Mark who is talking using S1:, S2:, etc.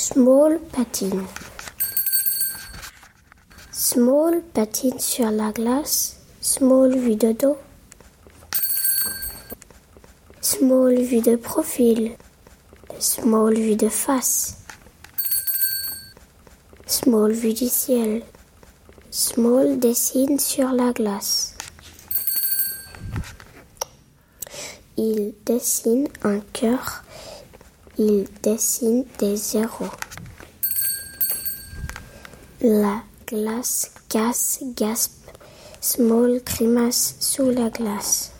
S1: Small patine. Small patine sur la glace. Small vue de dos. Small vue de profil. Small vue de face. Small vue du ciel. Small dessine sur la glace. Il dessine un cœur. Il dessine des zéros. La glace casse, gaspe. Small grimace sous la glace.